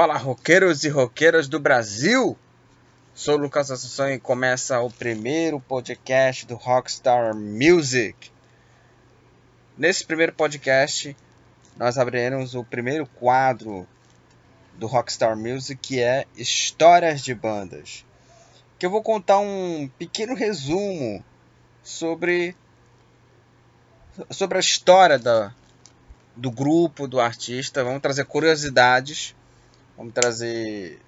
Fala roqueiros e roqueiras do Brasil! Sou Lucas Assunção e começa o primeiro podcast do Rockstar Music. Nesse primeiro podcast, nós abriremos o primeiro quadro do Rockstar Music, que é Histórias de Bandas. Que eu vou contar um pequeno resumo sobre sobre a história da, do grupo, do artista. Vamos trazer curiosidades Vamos trazer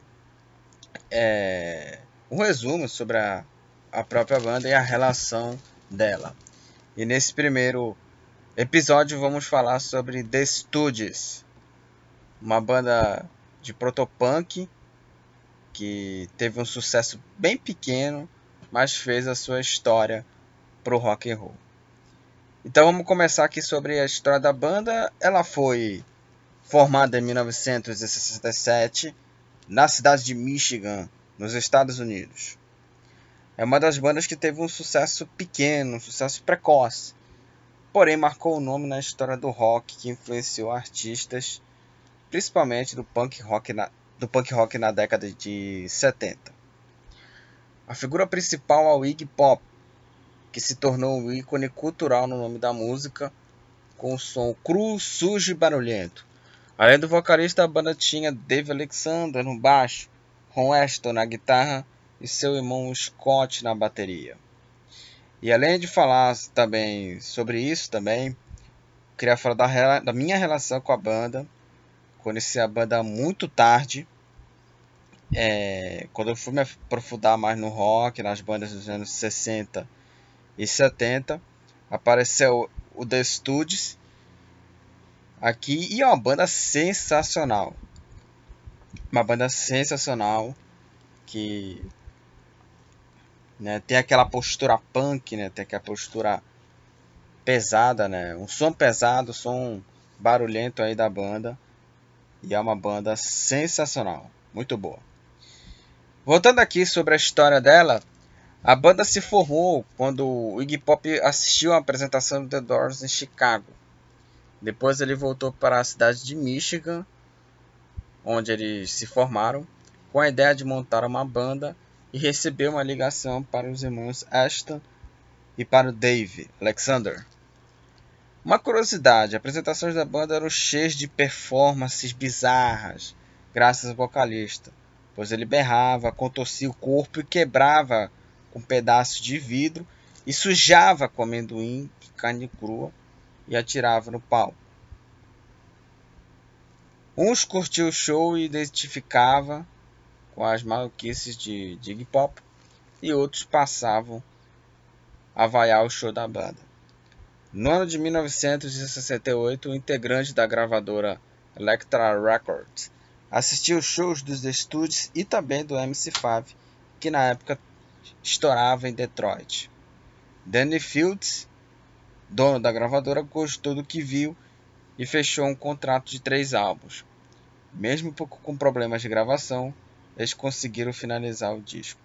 é, um resumo sobre a, a própria banda e a relação dela. E nesse primeiro episódio vamos falar sobre The Stooges, uma banda de protopunk que teve um sucesso bem pequeno, mas fez a sua história pro rock and roll. Então vamos começar aqui sobre a história da banda. Ela foi formada em 1967 na cidade de Michigan, nos Estados Unidos. É uma das bandas que teve um sucesso pequeno, um sucesso precoce, porém marcou o nome na história do rock que influenciou artistas, principalmente do punk rock na, do punk rock na década de 70. A figura principal é o Iggy Pop, que se tornou um ícone cultural no nome da música, com o som cru, sujo e barulhento. Além do vocalista, a banda tinha Dave Alexander no baixo, Ron Aston na guitarra e seu irmão Scott na bateria. E além de falar também sobre isso também, queria falar da, da minha relação com a banda. Conheci a banda muito tarde. É, quando eu fui me aprofundar mais no rock, nas bandas dos anos 60 e 70, apareceu o The Studios aqui e é uma banda sensacional. Uma banda sensacional que né, tem aquela postura punk, né, tem aquela postura pesada, né, um som pesado, som barulhento aí da banda e é uma banda sensacional, muito boa. Voltando aqui sobre a história dela, a banda se formou quando o Iggy Pop assistiu a apresentação do The Doors em Chicago. Depois ele voltou para a cidade de Michigan, onde eles se formaram, com a ideia de montar uma banda e recebeu uma ligação para os irmãos Ashton e para o Dave Alexander. Uma curiosidade, apresentações da banda eram cheias de performances bizarras, graças ao vocalista, pois ele berrava, contorcia o corpo e quebrava com pedaços de vidro e sujava com amendoim e carne crua e atirava no pau. Uns curtiam o show e identificava com as maluquices de, Iggy Pop e outros passavam a vaiar o show da banda. No ano de 1968, o integrante da gravadora Elektra Records assistiu shows dos The Studios e também do MC5, que na época estourava em Detroit. Danny Fields dono da gravadora, gostou do que viu e fechou um contrato de três álbuns. Mesmo com problemas de gravação, eles conseguiram finalizar o disco.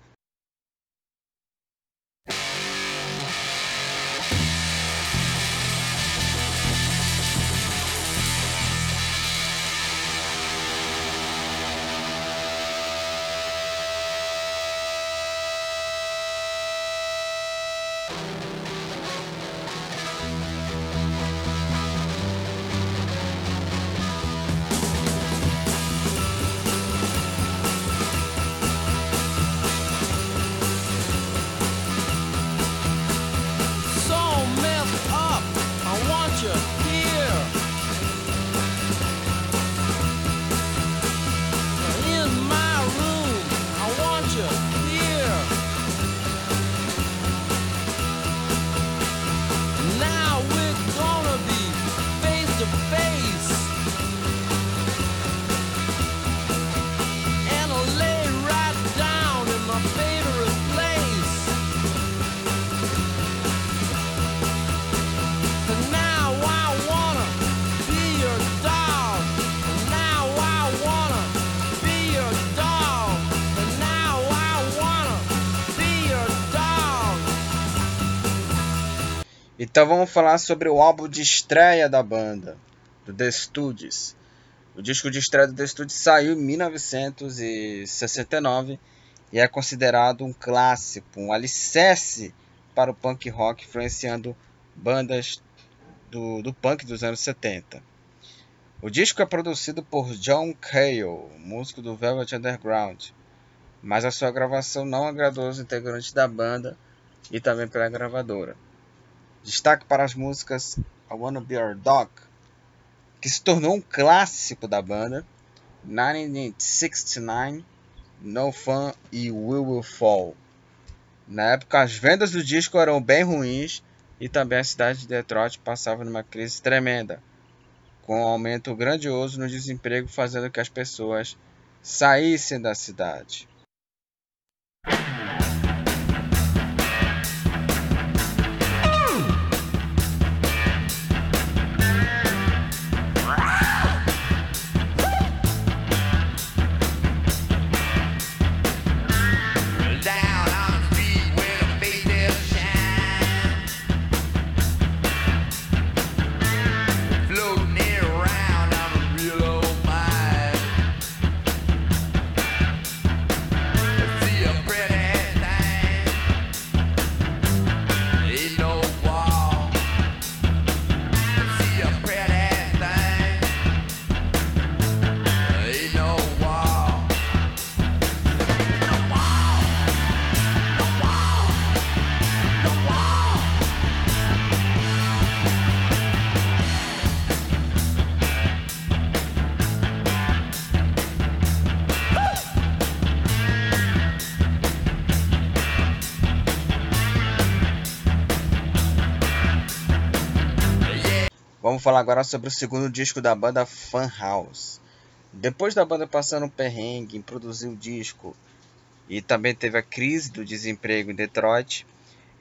Então vamos falar sobre o álbum de estreia da banda, do The Studios. O disco de estreia do The Studio saiu em 1969 e é considerado um clássico, um alicerce para o punk rock, influenciando bandas do, do punk dos anos 70. O disco é produzido por John Cale, músico do Velvet Underground, mas a sua gravação não agradou os integrantes da banda e também pela gravadora. Destaque para as músicas I Wanna Be Your Dog, que se tornou um clássico da banda, 1969, No Fun e We Will Fall. Na época, as vendas do disco eram bem ruins e também a cidade de Detroit passava numa crise tremenda, com um aumento grandioso no desemprego, fazendo que as pessoas saíssem da cidade. Vamos falar agora sobre o segundo disco da banda Funhouse. Depois da banda passando um perrengue em produzir o disco e também teve a crise do desemprego em Detroit,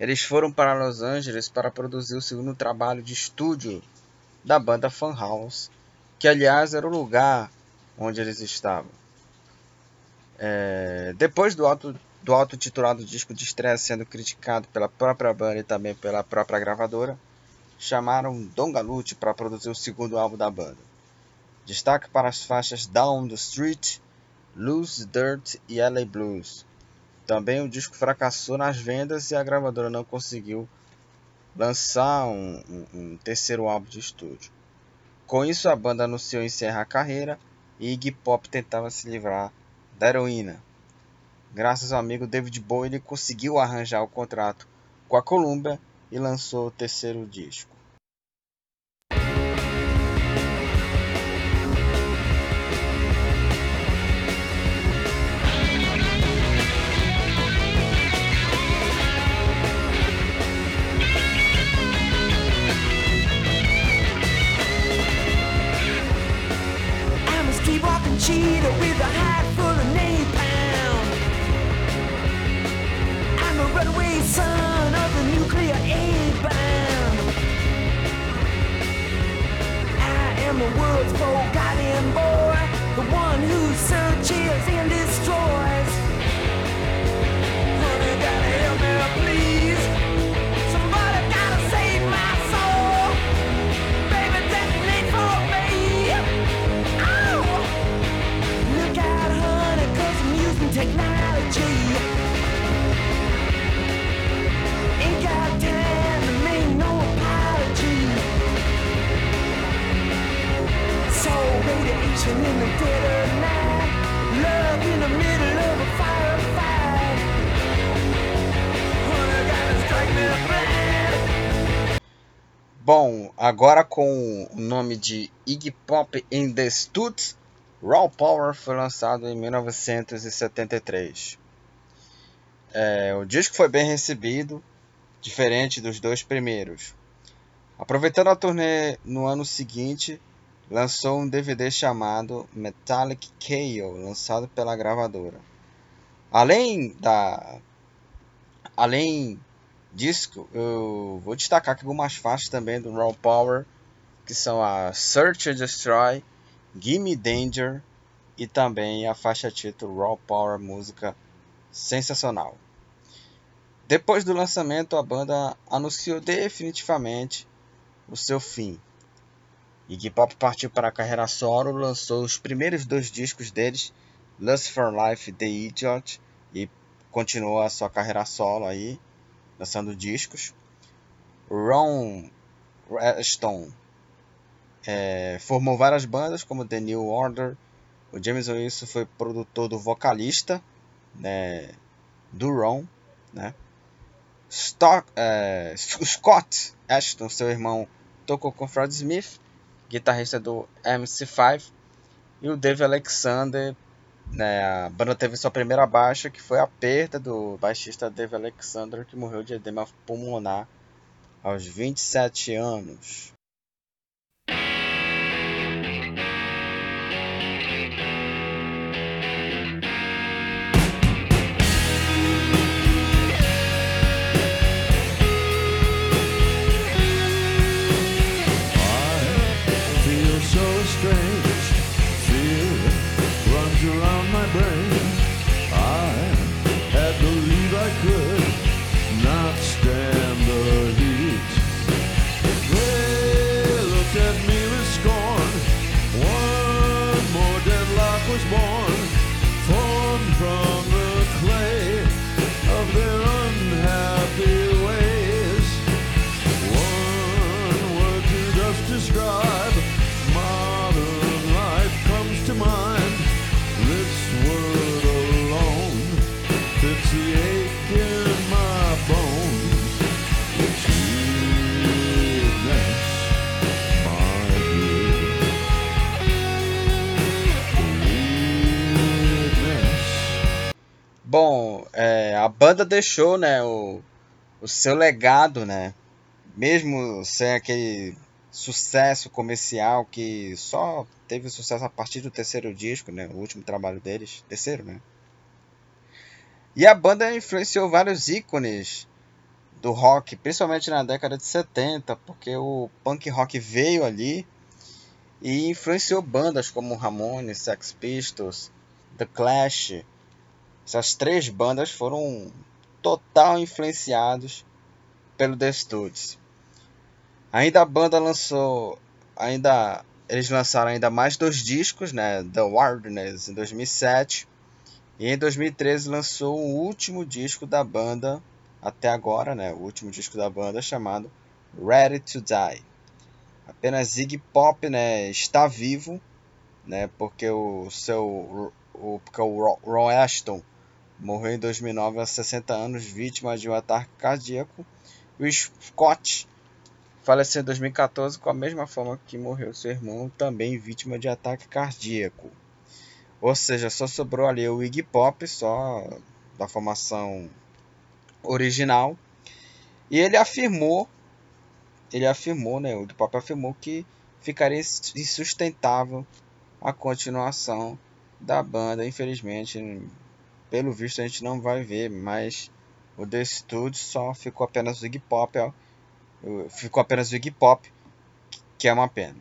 eles foram para Los Angeles para produzir o segundo trabalho de estúdio da banda Funhouse, que aliás era o lugar onde eles estavam. É, depois do auto do auto-titulado disco de estreia sendo criticado pela própria banda e também pela própria gravadora, chamaram Don Gallucci para produzir o segundo álbum da banda. Destaque para as faixas Down the Street, Loose Dirt e LA Blues. Também o disco fracassou nas vendas e a gravadora não conseguiu lançar um, um, um terceiro álbum de estúdio. Com isso, a banda anunciou encerrar a carreira e Iggy Pop tentava se livrar da heroína. Graças ao amigo David Bowie, ele conseguiu arranjar o contrato com a Columbia e lançou o terceiro disco. cheetah I am the world's forgotten boy, the one who searches and destroys. Honey, gotta help me, please. Somebody gotta save my soul. Baby, detonate for me. Oh! Look out, honey, cause I'm using technology. Agora com o nome de Iggy Pop in the Studs, Raw Power foi lançado em 1973. É, o disco foi bem recebido, diferente dos dois primeiros. Aproveitando a turnê no ano seguinte, lançou um DVD chamado Metallic Chaos, lançado pela gravadora. Além da além disso, eu vou destacar aqui algumas faixas também do Raw Power, que são a Search and Destroy, Gimme Danger e também a faixa título Raw Power, música sensacional. Depois do lançamento, a banda anunciou definitivamente o seu fim. Iggy Pop partiu para a carreira solo, lançou os primeiros dois discos deles, Lust for Life The Idiot, e continuou a sua carreira solo aí, lançando discos. Ron Aston é, formou várias bandas, como The New Order. O James Wilson foi produtor do vocalista né, do Ron. Né? Stock, é, Scott Ashton, seu irmão, tocou com Fred Smith, guitarrista do MC5. E o Dave Alexander, né, a banda teve sua primeira baixa, que foi a perda do baixista Dave Alexander, que morreu de edema pulmonar aos 27 anos. Deixou, né, o, o seu legado, né, mesmo sem aquele sucesso comercial que só teve sucesso a partir do terceiro disco, né, o último trabalho deles, terceiro, né. E a banda influenciou vários ícones do rock, principalmente na década de 70, porque o punk rock veio ali e influenciou bandas como Ramones, Sex Pistols, The Clash, essas três bandas foram total influenciados pelo The Studios. Ainda a banda lançou, ainda eles lançaram ainda mais dois discos, né, The Wilderness em 2007 e em 2013 lançou o último disco da banda até agora, né, o último disco da banda chamado Ready to Die. Apenas Ziggy Pop, né, está vivo, né, porque o seu o, porque o Ron Aston Morreu em 2009 aos 60 anos, vítima de um ataque cardíaco. O Scott faleceu em 2014 com a mesma forma que morreu seu irmão, também vítima de ataque cardíaco. Ou seja, só sobrou ali o Iggy Pop, só da formação original. E ele afirmou, ele afirmou, né, o Iggy Pop afirmou que ficaria insustentável a continuação da banda, infelizmente pelo visto a gente não vai ver mais o The Studio, só ficou apenas o Iggy Pop, ficou apenas o Iggy Pop, que é uma pena.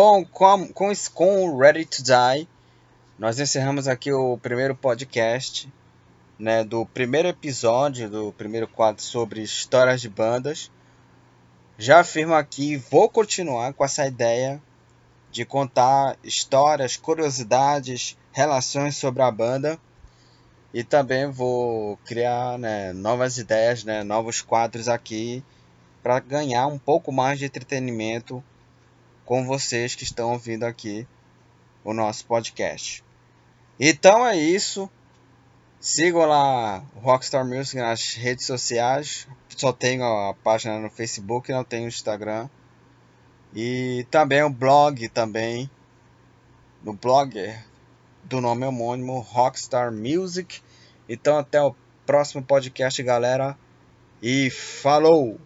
Bom, com, com, com Ready to Die, nós encerramos aqui o primeiro podcast né, do primeiro episódio do primeiro quadro sobre histórias de bandas. Já afirmo aqui, vou continuar com essa ideia de contar histórias, curiosidades, relações sobre a banda. E também vou criar né, novas ideias, né, novos quadros aqui para ganhar um pouco mais de entretenimento com vocês que estão ouvindo aqui o nosso podcast. Então é isso. Sigam lá Rockstar Music nas redes sociais. Só tenho a página no Facebook, não tenho Instagram. E também o blog também. No blogger do nome homônimo Rockstar Music. Então até o próximo podcast, galera. E falou!